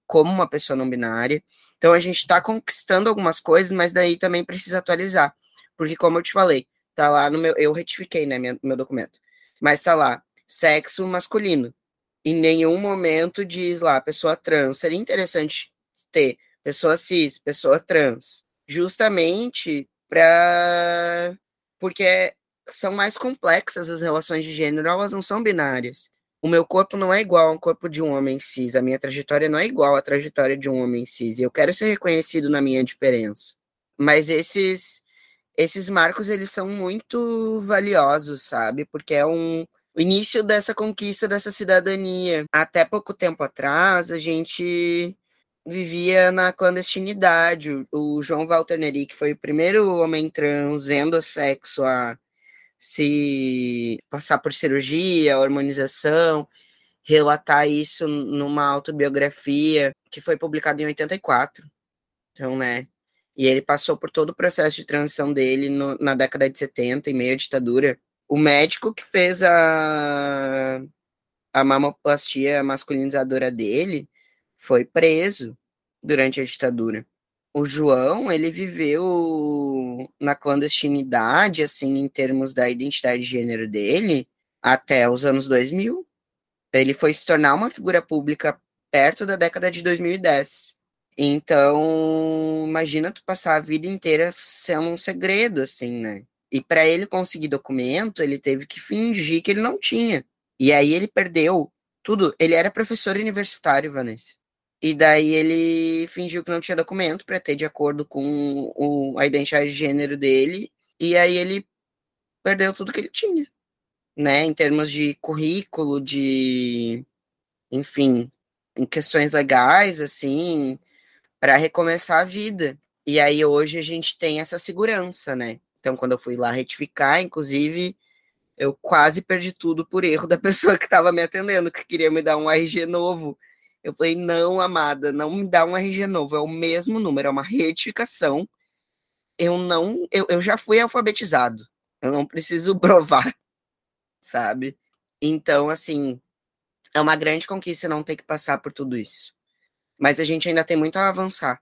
Como uma pessoa não binária. Então a gente está conquistando algumas coisas, mas daí também precisa atualizar. Porque, como eu te falei, tá lá no meu. Eu retifiquei, né, meu, meu documento. Mas tá lá, sexo masculino. Em nenhum momento diz lá, pessoa trans. Seria interessante ter pessoa cis, pessoa trans. Justamente para. Porque são mais complexas as relações de gênero, elas não são binárias o meu corpo não é igual ao corpo de um homem cis, a minha trajetória não é igual à trajetória de um homem cis, e eu quero ser reconhecido na minha diferença. Mas esses esses marcos eles são muito valiosos, sabe? Porque é um o início dessa conquista dessa cidadania. Até pouco tempo atrás, a gente vivia na clandestinidade. O, João Walter Neri, que foi o primeiro homem trans sexo a se passar por cirurgia, hormonização, relatar isso numa autobiografia que foi publicada em 84. Então, né? E ele passou por todo o processo de transição dele no, na década de 70, em meio à ditadura. O médico que fez a, a mamoplastia masculinizadora dele foi preso durante a ditadura o João, ele viveu na clandestinidade, assim, em termos da identidade de gênero dele, até os anos 2000. Ele foi se tornar uma figura pública perto da década de 2010. Então, imagina tu passar a vida inteira sendo um segredo, assim, né? E para ele conseguir documento, ele teve que fingir que ele não tinha. E aí ele perdeu tudo. Ele era professor universitário, Vanessa. E daí ele fingiu que não tinha documento para ter de acordo com o, a identidade de gênero dele. E aí ele perdeu tudo que ele tinha, né? Em termos de currículo, de. Enfim, em questões legais, assim, para recomeçar a vida. E aí hoje a gente tem essa segurança, né? Então, quando eu fui lá retificar, inclusive, eu quase perdi tudo por erro da pessoa que estava me atendendo, que queria me dar um RG novo Eu falei, não, amada, não me dá um RG novo, é o mesmo número, é uma retificação. Eu não, eu, eu já fui alfabetizado, eu não preciso provar, sabe? Então, assim, é uma grande conquista não ter que passar por tudo isso. Mas a gente ainda tem muito a avançar.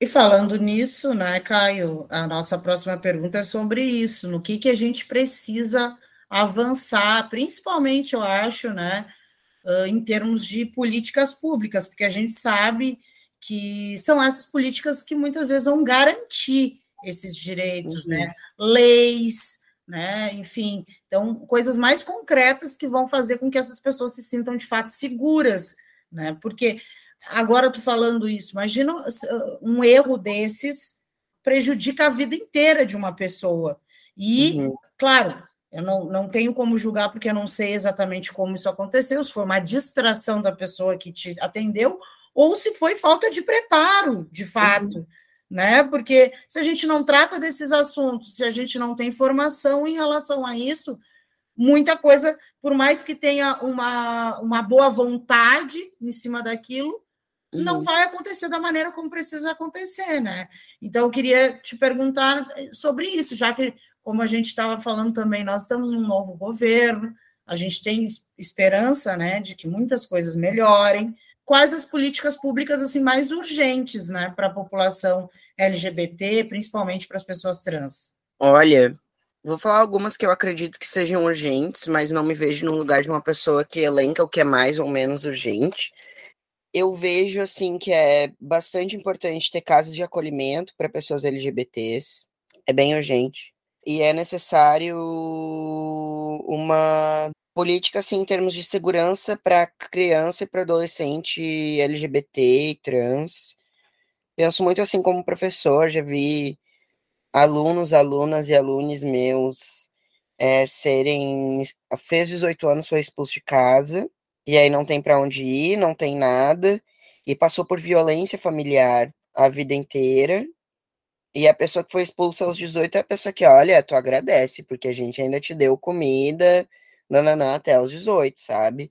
E falando nisso, né, Caio, a nossa próxima pergunta é sobre isso, no que, que a gente precisa avançar, principalmente, eu acho, né, em termos de políticas públicas, porque a gente sabe que são essas políticas que muitas vezes vão garantir esses direitos, né? uhum. né? Leis, né? Enfim, então coisas mais concretas que vão fazer com que essas pessoas se sintam de fato seguras, né? Porque agora tu falando isso, imagina um erro desses prejudica a vida inteira de uma pessoa. E, uhum. claro, eu não, não tenho como julgar, porque eu não sei exatamente como isso aconteceu, se foi uma distração da pessoa que te atendeu, ou se foi falta de preparo, de fato. Uhum. Né? Porque se a gente não trata desses assuntos, se a gente não tem formação em relação a isso, muita coisa, por mais que tenha uma, uma boa vontade em cima daquilo, uhum. não vai acontecer da maneira como precisa acontecer, né? Então, eu queria te perguntar sobre isso, já que como a gente estava falando também, nós estamos num novo governo, a gente tem esperança, né, de que muitas coisas melhorem. Quais as políticas públicas assim mais urgentes, né, para a população LGBT, principalmente para as pessoas trans? Olha, vou falar algumas que eu acredito que sejam urgentes, mas não me vejo no lugar de uma pessoa que elenca o que é mais ou menos urgente. Eu vejo assim que é bastante importante ter casas de acolhimento para pessoas LGBTs. É bem urgente e é necessário uma política assim em termos de segurança para criança e para adolescente LGBT e trans. Penso muito assim como professor, já vi alunos, alunas e alunos meus é, serem fez 18 anos, foi expulso de casa e aí não tem para onde ir, não tem nada e passou por violência familiar a vida inteira e a pessoa que foi expulsa aos 18 é a pessoa que, olha, tu agradece, porque a gente ainda te deu comida, nananã, até aos 18, sabe?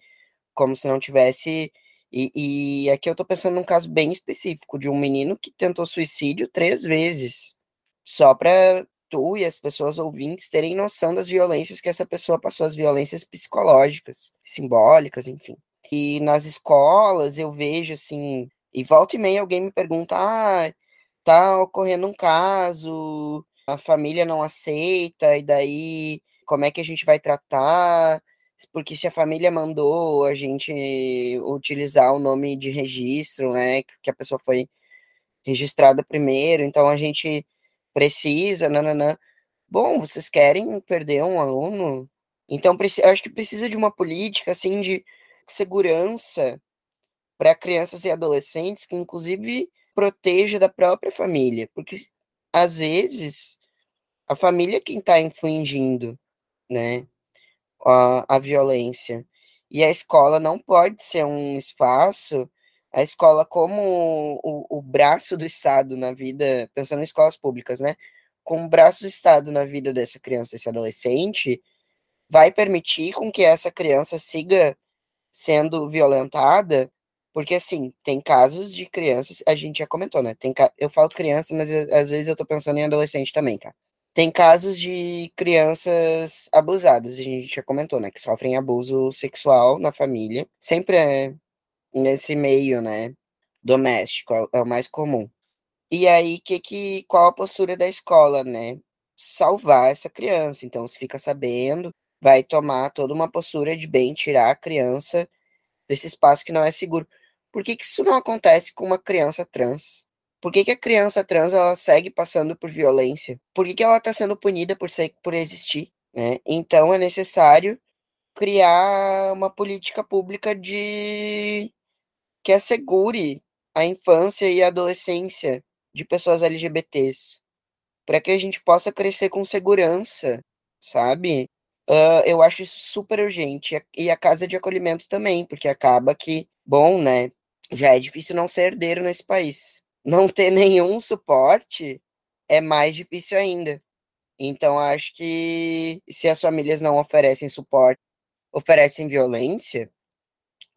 Como se não tivesse. E, e aqui eu tô pensando num caso bem específico de um menino que tentou suicídio três vezes. Só para tu e as pessoas ouvintes terem noção das violências que essa pessoa passou, as violências psicológicas, simbólicas, enfim. E nas escolas eu vejo assim, e volta e meia alguém me pergunta: ah, tá ocorrendo um caso, a família não aceita, e daí como é que a gente vai tratar? Porque se a família mandou a gente utilizar o nome de registro, né, que a pessoa foi registrada primeiro, então a gente precisa, nananã. Bom, vocês querem perder um aluno? Então, acho que precisa de uma política, assim, de segurança para crianças e adolescentes, que inclusive proteja da própria família, porque às vezes a família é quem está infligindo, né, a, a violência. E a escola não pode ser um espaço, a escola como o, o braço do Estado na vida, pensando em escolas públicas, né, como o braço do Estado na vida dessa criança, esse adolescente, vai permitir com que essa criança siga sendo violentada porque, assim, tem casos de crianças, a gente já comentou, né? Tem, eu falo criança, mas às vezes eu tô pensando em adolescente também, tá? Tem casos de crianças abusadas, a gente já comentou, né? Que sofrem abuso sexual na família. Sempre é nesse meio, né? Doméstico, é, é o mais comum. E aí, que, que, qual a postura da escola, né? Salvar essa criança. Então, se fica sabendo, vai tomar toda uma postura de bem tirar a criança desse espaço que não é seguro. Por que, que isso não acontece com uma criança trans? Por que, que a criança trans ela segue passando por violência? Por que, que ela está sendo punida por, ser, por existir? Né? Então é necessário criar uma política pública de que assegure a infância e a adolescência de pessoas LGBTs, para que a gente possa crescer com segurança, sabe? Uh, eu acho isso super urgente. E a casa de acolhimento também, porque acaba que, bom, né? Já é difícil não ser herdeiro nesse país. Não ter nenhum suporte é mais difícil ainda. Então, acho que se as famílias não oferecem suporte, oferecem violência,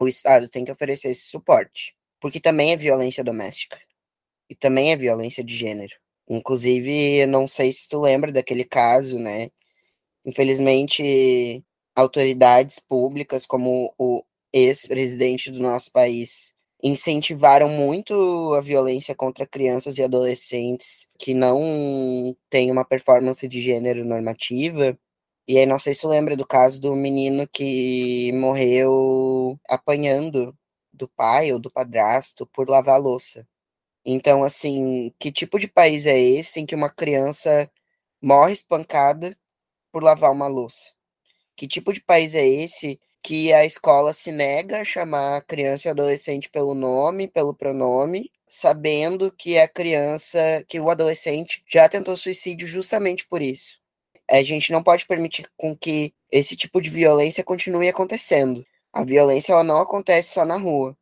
o Estado tem que oferecer esse suporte. porque também é violência doméstica e também é violência de gênero. Inclusive, não sei se tu lembra daquele caso, né? Infelizmente, autoridades públicas, como o ex-presidente do nosso país, incentivaram muito a violência contra crianças e adolescentes que não têm uma performance de gênero normativa. E aí, não sei se lembra do caso do menino que morreu apanhando do pai ou do padrasto por lavar louça. Então, assim, que tipo de país é esse em que uma criança morre espancada por lavar uma louça? Que tipo de país é esse que a escola se nega a chamar a criança e adolescente pelo nome, pelo pronome, sabendo que a criança, que o adolescente já tentou suicídio justamente por isso? A gente não pode permitir com que esse tipo de violência continue acontecendo. A violência ela não acontece só na rua,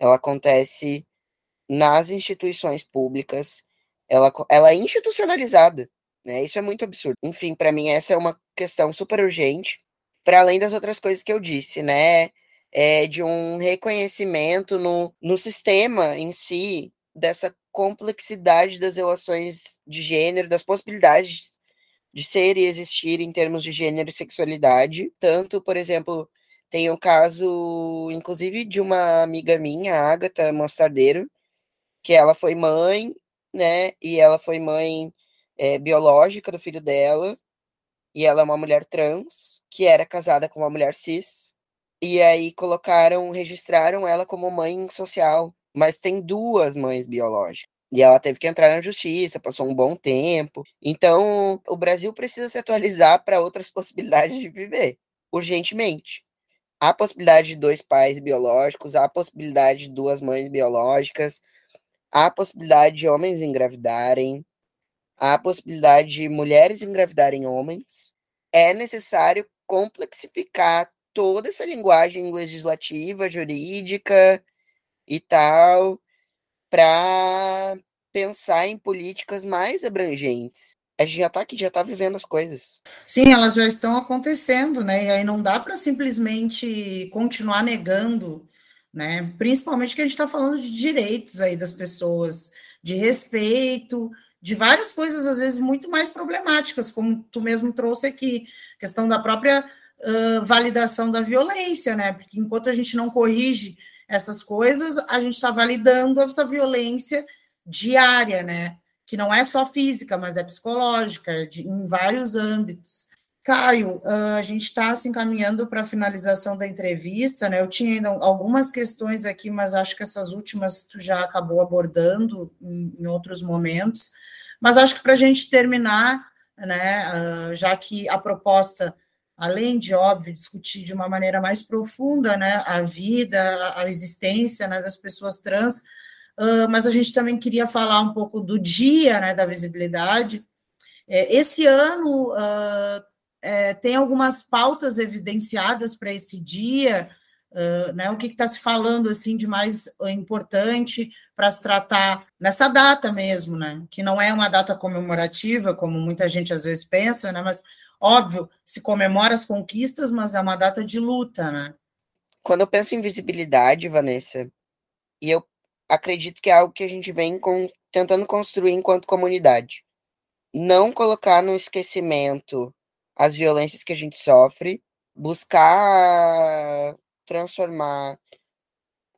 ela acontece nas instituições públicas, ela, ela é institucionalizada. Né? Isso é muito absurdo. Enfim, para mim, essa é uma questão super urgente, para além das outras coisas que eu disse, né? É de um reconhecimento no, no sistema em si, dessa complexidade das relações de gênero, das possibilidades de ser e existir em termos de gênero e sexualidade. Tanto, por exemplo, tem o um caso, inclusive, de uma amiga minha, Agatha Mostardeiro, que ela foi mãe, né? E ela foi mãe é, biológica do filho dela, e ela é uma mulher trans, que era casada com uma mulher cis, e aí colocaram, registraram ela como mãe social, mas tem duas mães biológicas. E ela teve que entrar na justiça, passou um bom tempo. Então, o Brasil precisa se atualizar para outras possibilidades de viver, urgentemente. Há possibilidade de dois pais biológicos, há possibilidade de duas mães biológicas, há possibilidade de homens engravidarem, há possibilidade de mulheres engravidarem homens, é necessário complexificar toda essa linguagem legislativa, jurídica e tal, para pensar em políticas mais abrangentes. A gente já está aqui, já está vivendo as coisas. Sim, elas já estão acontecendo, né? E aí não dá para simplesmente continuar negando, né? Principalmente que a gente está falando de direitos aí das pessoas, de respeito, de várias coisas, às vezes, muito mais problemáticas, como tu mesmo trouxe aqui, questão da própria uh, validação da violência, né? Porque enquanto a gente não corrige essas coisas, a gente está validando essa violência diária, né? Que não é só física, mas é psicológica, de, em vários âmbitos. Caio, a gente está se encaminhando para a finalização da entrevista, né? Eu tinha ainda algumas questões aqui, mas acho que essas últimas tu já acabou abordando em, em outros momentos. Mas acho que para a gente terminar, né, já que a proposta, além de, óbvio, discutir de uma maneira mais profunda né, a vida, a existência né, das pessoas trans, mas a gente também queria falar um pouco do dia né, da visibilidade. É, esse ano é, tem algumas pautas evidenciadas para esse dia, né, o que está se falando assim de mais importante para se tratar nessa data mesmo, né, que não é uma data comemorativa, como muita gente às vezes pensa, né, mas óbvio, se comemora as conquistas, mas é uma data de luta, né. Quando eu penso em visibilidade, Vanessa, e eu acredito que é algo que a gente vem com, tentando construir enquanto comunidade. Não colocar no esquecimento as violências que a gente sofre, buscar transformar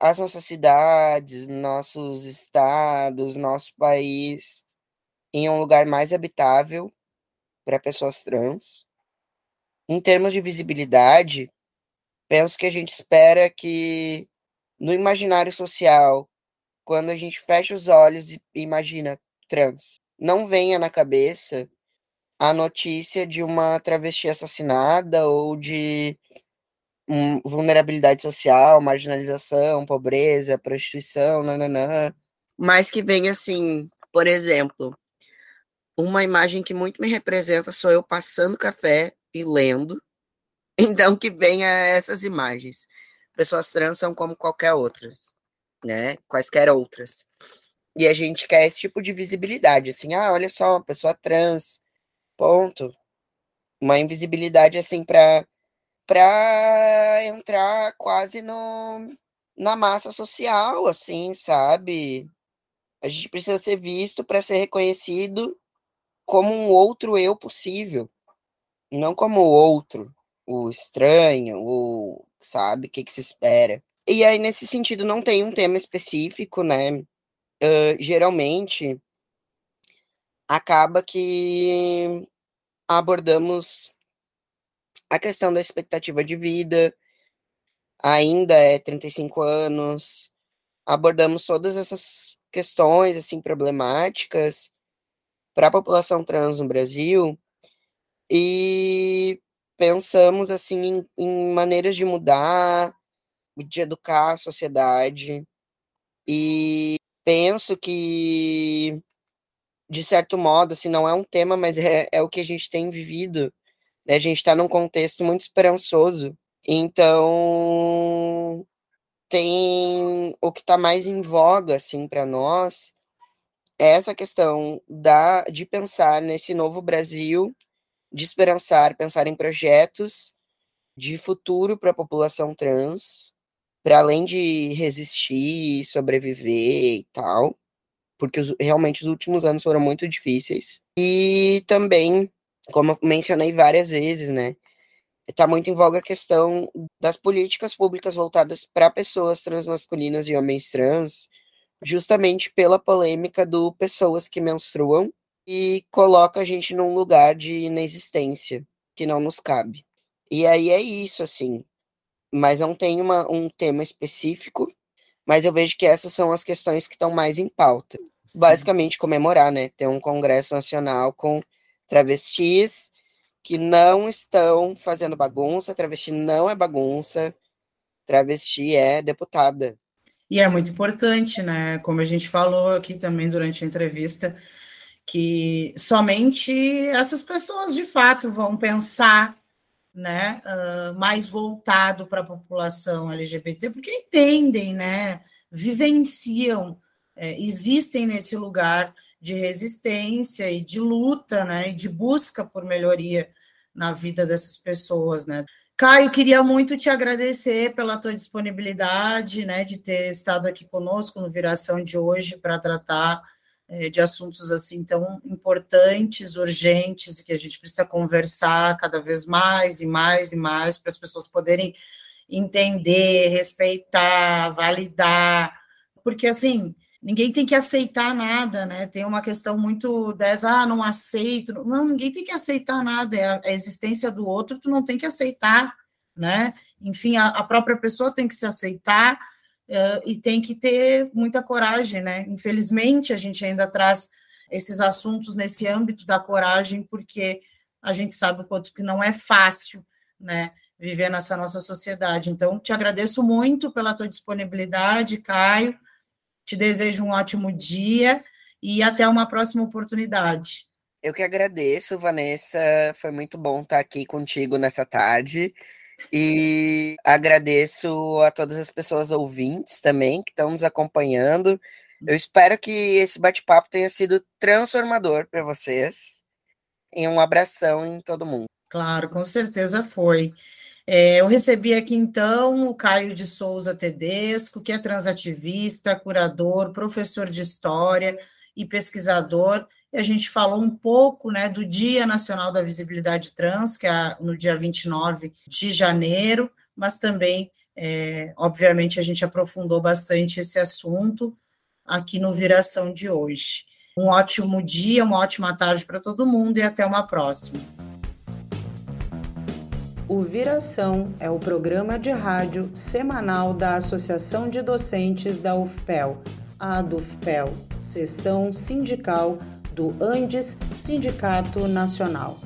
as nossas cidades, nossos estados, nosso país em um lugar mais habitável para pessoas trans. Em termos de visibilidade, penso que a gente espera que no imaginário social, quando a gente fecha os olhos e imagina trans, não venha na cabeça a notícia de uma travesti assassinada ou de um, vulnerabilidade social, marginalização, pobreza, prostituição, nananã. Mas que vem assim, por exemplo, uma imagem que muito me representa sou eu passando café e lendo. Então que venha essas imagens. Pessoas trans são como qualquer outras, né? Quaisquer outras. E a gente quer esse tipo de visibilidade, assim, ah, olha só, uma pessoa trans, Ponto. Uma invisibilidade assim para para entrar quase no na massa social, assim, sabe? A gente precisa ser visto para ser reconhecido como um outro eu possível, não como o outro, o estranho, o sabe, o que, que se espera. E aí, nesse sentido, não tem um tema específico, né? Uh, geralmente, acaba que abordamos a questão da expectativa de vida, ainda é 35 anos, abordamos todas essas questões assim problemáticas para a população trans no Brasil e pensamos assim em, em maneiras de mudar, de educar a sociedade e penso que de certo modo, assim, não é um tema, mas é, é o que a gente tem vivido. Né? A gente está num contexto muito esperançoso. Então, tem o que está mais em voga, assim, para nós, é essa questão da, de pensar nesse novo Brasil, de esperançar, pensar em projetos de futuro para a população trans, para além de resistir, sobreviver e tal porque os, realmente os últimos anos foram muito difíceis. E também, como eu mencionei várias vezes, né, está muito em voga a questão das políticas públicas voltadas para pessoas transmasculinas e homens trans, justamente pela polêmica do pessoas que menstruam e coloca a gente num lugar de inexistência que não nos cabe. E aí é isso, assim. Mas não tem uma, um tema específico mas eu vejo que essas são as questões que estão mais em pauta. Sim. Basicamente, comemorar, né? Ter um Congresso Nacional com travestis que não estão fazendo bagunça, travesti não é bagunça, travesti é deputada. E é muito importante, né? Como a gente falou aqui também durante a entrevista, que somente essas pessoas de fato vão pensar né, uh, mais voltado para a população LGBT, porque entendem, né, vivenciam, é, existem nesse lugar de resistência e de luta, né, e de busca por melhoria na vida dessas pessoas, né. Caio, queria muito te agradecer pela tua disponibilidade, né, de ter estado aqui conosco no Viração de hoje para tratar é, de assuntos assim tão importantes, urgentes, que a gente precisa conversar cada vez mais e mais e mais para as pessoas poderem entender, respeitar, validar, porque assim ninguém tem que aceitar nada, né? Tem uma questão muito dessa, ah, não aceito. Não, ninguém tem que aceitar nada, é a, a existência do outro, tu não tem que aceitar, né? Enfim, a, a própria pessoa tem que se aceitar uh, e tem que ter muita coragem, né? Infelizmente, a gente ainda traz esses assuntos nesse âmbito da coragem, porque a gente sabe o quanto que não é fácil, né? Viver nessa nossa sociedade. Então, te agradeço muito pela tua disponibilidade, Caio. Te desejo um ótimo dia e até uma próxima oportunidade. Eu que agradeço, Vanessa. Foi muito bom estar aqui contigo nessa tarde. E agradeço a todas as pessoas ouvintes também que estão nos acompanhando. Eu espero que esse bate-papo tenha sido transformador para vocês. E um abração em todo mundo. Claro, com certeza foi. É, eu recebi aqui então o Caio de Souza Tedesco, que é transativista, curador, professor de história e pesquisador e a gente falou um pouco né, do Dia Nacional da Visibilidade Trans, que é no dia 29 de janeiro, mas também, é, obviamente, a gente aprofundou bastante esse assunto aqui no Viração de hoje. Um ótimo dia, uma ótima tarde para todo mundo e até uma próxima. O Viração é o programa de rádio semanal da Associação de Docentes da UFPEL, a ADUFPEL, Seção Sindical do Andes Sindicato Nacional.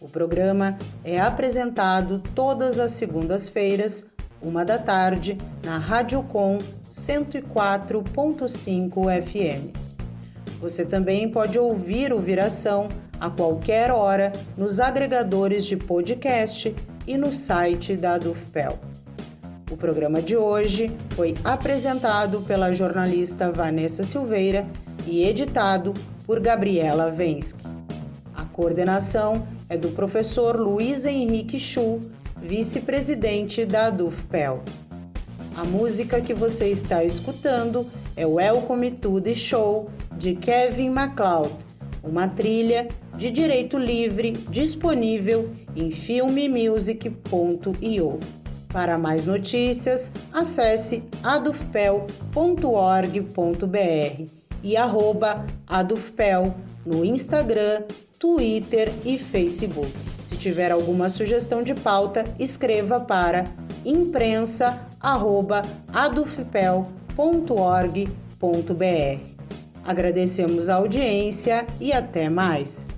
O programa é apresentado todas as segundas-feiras, uma da tarde, na Rádio Com 104.5 FM. Você também pode ouvir o Viração a qualquer hora nos agregadores de podcast e no site da Dufpel. O programa de hoje foi apresentado pela jornalista Vanessa Silveira e editado por Gabriela Vensky. A coordenação é do professor Luiz Henrique Chu, vice-presidente da DUFPEL. A música que você está escutando é Welcome to the Show de Kevin MacLeod, uma trilha de direito livre disponível em filmemusic.io. Para mais notícias, acesse adufpel.org.br e arroba adufpel no Instagram, Twitter e Facebook. Se tiver alguma sugestão de pauta, escreva para imprensa@adufpel.org.br. Agradecemos a audiência e até mais.